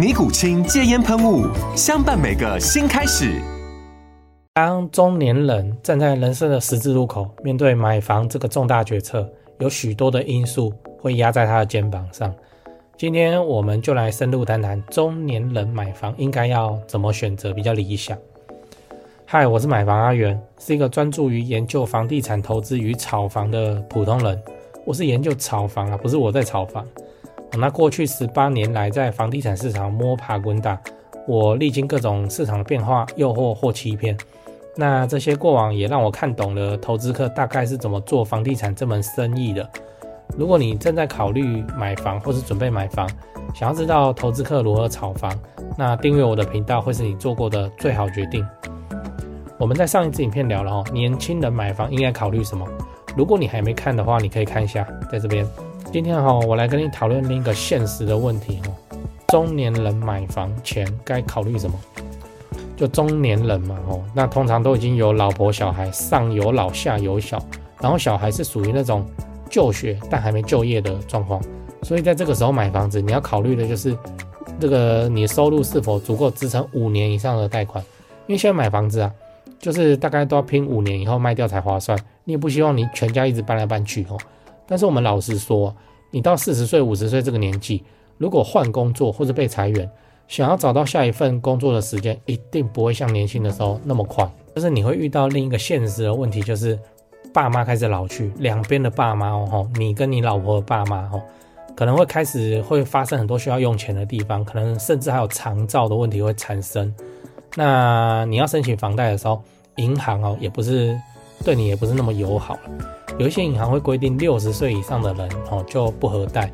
尼古清戒烟喷雾，相伴每个新开始。当中年人站在人生的十字路口，面对买房这个重大决策，有许多的因素会压在他的肩膀上。今天我们就来深入谈谈中年人买房应该要怎么选择比较理想。嗨，我是买房阿元，是一个专注于研究房地产投资与炒房的普通人。我是研究炒房啊，不是我在炒房。那过去十八年来，在房地产市场摸爬滚打，我历经各种市场的变化、诱惑或欺骗。那这些过往也让我看懂了投资客大概是怎么做房地产这门生意的。如果你正在考虑买房或是准备买房，想要知道投资客如何炒房，那订阅我的频道会是你做过的最好决定。我们在上一支影片聊了哦，年轻人买房应该考虑什么？如果你还没看的话，你可以看一下，在这边。今天哈，我来跟你讨论另一个现实的问题哦。中年人买房前该考虑什么？就中年人嘛，哦，那通常都已经有老婆小孩，上有老下有小，然后小孩是属于那种就学但还没就业的状况，所以在这个时候买房子，你要考虑的就是这个你收入是否足够支撑五年以上的贷款，因为现在买房子啊，就是大概都要拼五年以后卖掉才划算，你也不希望你全家一直搬来搬去哦。但是我们老实说，你到四十岁、五十岁这个年纪，如果换工作或者被裁员，想要找到下一份工作的时间，一定不会像年轻的时候那么快。就是你会遇到另一个现实的问题，就是爸妈开始老去，两边的爸妈哦，你跟你老婆的爸妈哦，可能会开始会发生很多需要用钱的地方，可能甚至还有长照的问题会产生。那你要申请房贷的时候，银行哦也不是对你也不是那么友好了。有一些银行会规定六十岁以上的人哦就不合贷，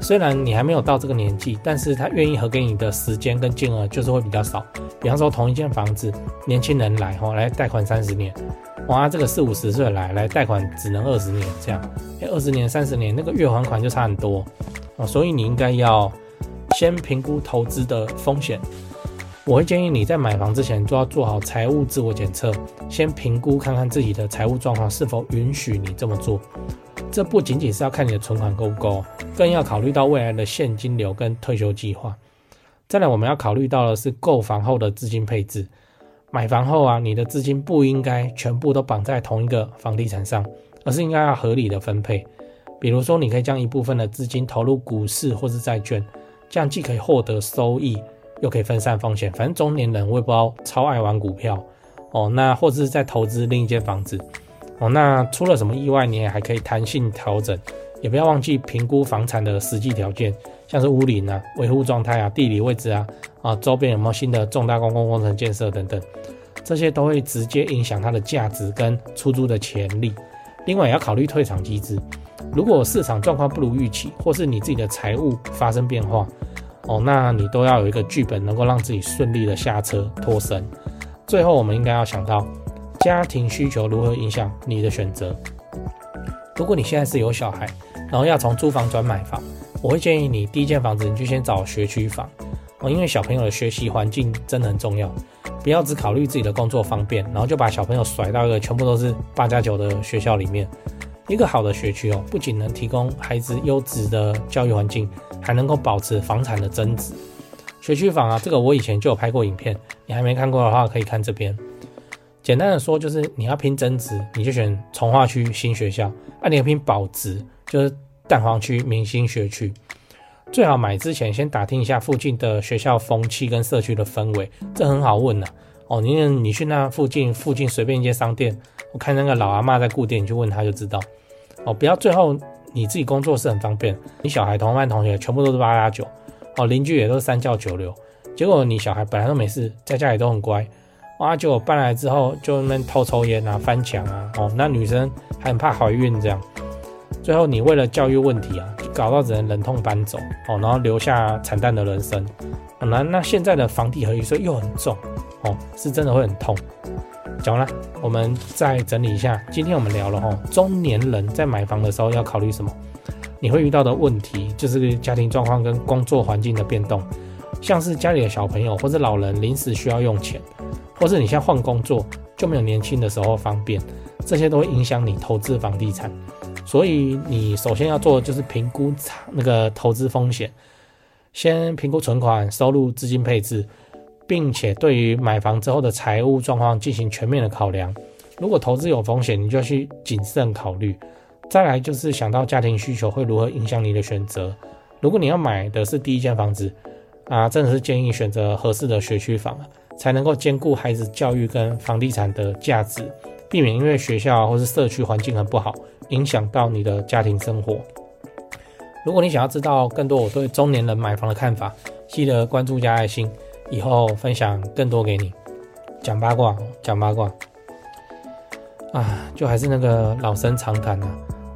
虽然你还没有到这个年纪，但是他愿意合给你的时间跟金额就是会比较少。比方说同一间房子，年轻人来哦来贷款三十年，哇，这个四五十岁来来贷款只能二十年这样，二十年三十年那个月还款就差很多哦，所以你应该要先评估投资的风险。我会建议你在买房之前就要做好财务自我检测，先评估看看自己的财务状况是否允许你这么做。这不仅仅是要看你的存款够不够，更要考虑到未来的现金流跟退休计划。再来，我们要考虑到的是购房后的资金配置。买房后啊，你的资金不应该全部都绑在同一个房地产上，而是应该要合理的分配。比如说，你可以将一部分的资金投入股市或是债券，这样既可以获得收益。又可以分散风险，反正中年人我也不知道超爱玩股票哦。那或者是在投资另一间房子哦。那出了什么意外，你也还可以弹性调整，也不要忘记评估房产的实际条件，像是屋龄啊、维护状态啊、地理位置啊、啊周边有没有新的重大公共工程建设等等，这些都会直接影响它的价值跟出租的潜力。另外也要考虑退场机制，如果市场状况不如预期，或是你自己的财务发生变化。哦，那你都要有一个剧本，能够让自己顺利的下车脱身。最后，我们应该要想到家庭需求如何影响你的选择。如果你现在是有小孩，然后要从租房转买房，我会建议你第一间房子你就先找学区房哦，因为小朋友的学习环境真的很重要。不要只考虑自己的工作方便，然后就把小朋友甩到一个全部都是八加九的学校里面。一个好的学区哦，不仅能提供孩子优质的教育环境。还能够保持房产的增值，学区房啊，这个我以前就有拍过影片，你还没看过的话，可以看这边。简单的说，就是你要拼增值，你就选从化区新学校；啊，你要拼保值，就是蛋黄区明星学区。最好买之前先打听一下附近的学校风气跟社区的氛围，这很好问呐、啊。哦，你你去那附近附近随便一间商店，我看那个老阿妈在顾店，你去问他就知道。哦，不要最后你自己工作是很方便，你小孩同班同学全部都是八加九，哦，邻居也都是三教九流，结果你小孩本来都没事，在家里都很乖，哇，结果搬来之后就那边偷抽烟啊、翻墙啊，哦，那女生还很怕怀孕这样，最后你为了教育问题啊，搞到只能忍痛搬走，哦，然后留下惨淡的人生。那那现在的房地合一税又很重。哦，是真的会很痛。讲完了，我们再整理一下。今天我们聊了哦，中年人在买房的时候要考虑什么？你会遇到的问题就是家庭状况跟工作环境的变动，像是家里的小朋友或者老人临时需要用钱，或是你现在换工作就没有年轻的时候方便，这些都会影响你投资房地产。所以你首先要做的就是评估那个投资风险，先评估存款、收入、资金配置。并且对于买房之后的财务状况进行全面的考量。如果投资有风险，你就去谨慎考虑。再来就是想到家庭需求会如何影响你的选择。如果你要买的是第一间房子，啊，真的是建议选择合适的学区房，才能够兼顾孩子教育跟房地产的价值，避免因为学校或是社区环境很不好，影响到你的家庭生活。如果你想要知道更多我对中年人买房的看法，记得关注加爱心。以后分享更多给你，讲八卦，讲八卦，啊，就还是那个老生常谈啊。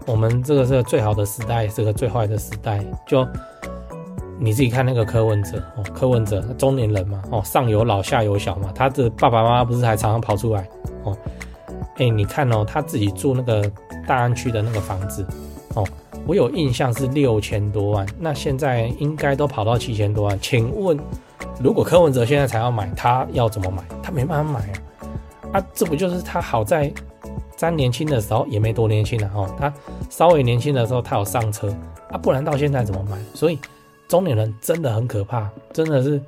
我们这个是最好的时代，是个最坏的时代。就你自己看那个柯文哲哦，柯文哲中年人嘛，哦，上有老下有小嘛，他的爸爸妈妈不是还常常跑出来哦？哎，你看哦，他自己住那个大安区的那个房子哦，我有印象是六千多万，那现在应该都跑到七千多万，请问？如果柯文哲现在才要买，他要怎么买？他没办法买啊！啊，这不就是他好在，在年轻的时候也没多年轻了哦。他稍微年轻的时候他有上车啊，不然到现在怎么买？所以中年人真的很可怕，真的是，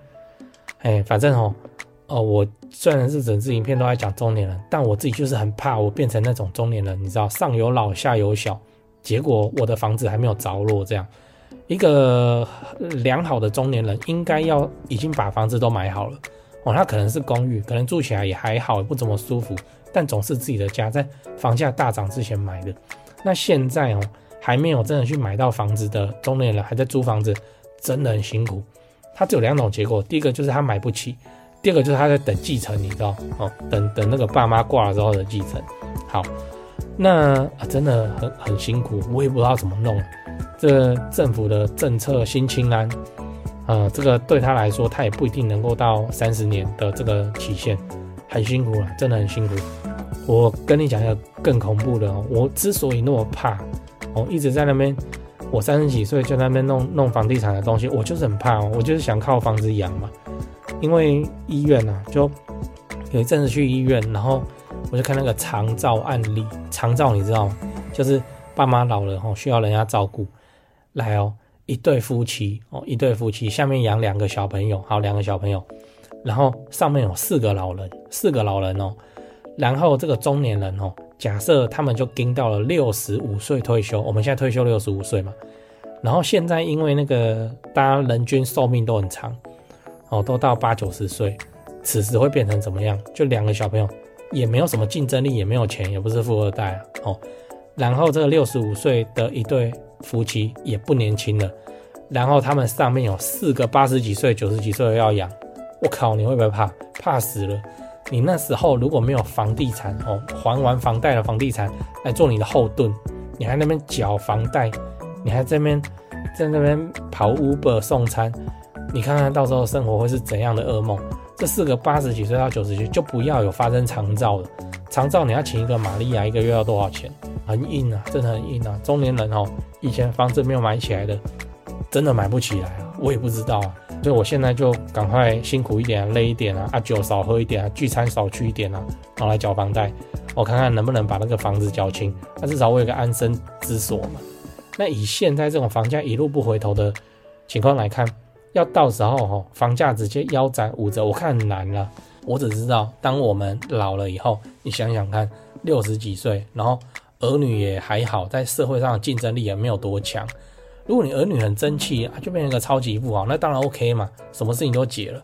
哎，反正哦，哦，我虽然是整支影片都在讲中年人，但我自己就是很怕我变成那种中年人，你知道，上有老下有小，结果我的房子还没有着落这样。一个良好的中年人应该要已经把房子都买好了哦，他可能是公寓，可能住起来也还好，不怎么舒服，但总是自己的家，在房价大涨之前买的。那现在哦，还没有真的去买到房子的中年人还在租房子，真的很辛苦。他只有两种结果，第一个就是他买不起，第二个就是他在等继承，你知道哦，等等那个爸妈挂了之后的继承。好，那、真的很很辛苦，我也不知道怎么弄。这个政府的政策新清单，呃，这个对他来说，他也不一定能够到三十年的这个期限，很辛苦了，真的很辛苦。我跟你讲一个更恐怖的哦，我之所以那么怕，哦，一直在那边，我三十几岁就在那边弄弄房地产的东西，我就是很怕哦，我就是想靠房子养嘛。因为医院啊，就有一阵子去医院，然后我就看那个长照案例，长照你知道吗？就是爸妈老了哦，需要人家照顾。来哦，一对夫妻哦，一对夫妻下面养两个小朋友，好，两个小朋友，然后上面有四个老人，四个老人哦，然后这个中年人哦，假设他们就盯到了六十五岁退休，我们现在退休六十五岁嘛，然后现在因为那个大家人均寿命都很长哦，都到八九十岁，此时会变成怎么样？就两个小朋友也没有什么竞争力，也没有钱，也不是富二代啊哦，然后这个六十五岁的一对。夫妻也不年轻了，然后他们上面有四个八十几岁、九十几岁的要养，我靠，你会不会怕？怕死了！你那时候如果没有房地产哦，还完房贷的房地产来做你的后盾，你还那边缴房贷，你还在那边在那边跑 Uber 送餐，你看看到时候生活会是怎样的噩梦？这四个八十几岁到九十几岁就不要有发生长照了，长照你要请一个玛利亚一个月要多少钱？很硬啊，真的很硬啊！中年人哦，以前房子没有买起来的，真的买不起来啊！我也不知道啊，所以我现在就赶快辛苦一点啊，累一点啊，啊酒少喝一点啊，聚餐少去一点啊，然后来缴房贷，我看看能不能把那个房子缴清，那至少我有个安身之所嘛。那以现在这种房价一路不回头的情况来看，要到时候哈，房价直接腰斩五折，我看很难了。我只知道，当我们老了以后，你想想看，六十几岁，然后。儿女也还好，在社会上的竞争力也没有多强。如果你儿女很争气啊，就变成一个超级富豪，那当然 OK 嘛，什么事情都解了。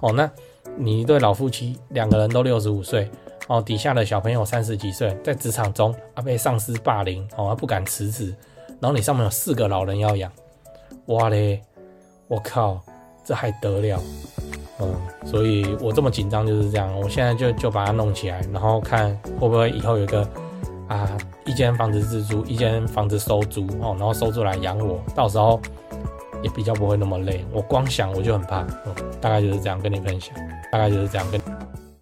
哦，那你一对老夫妻，两个人都六十五岁，哦，底下的小朋友三十几岁，在职场中啊被上司霸凌，哦，不敢辞职，然后你上面有四个老人要养，哇嘞，我靠，这还得了？嗯，所以我这么紧张就是这样，我现在就就把它弄起来，然后看会不会以后有一个啊，一间房子自租，一间房子收租哦，然后收租来养我，到时候也比较不会那么累。我光想我就很怕，嗯，大概就是这样跟你分享，大概就是这样跟。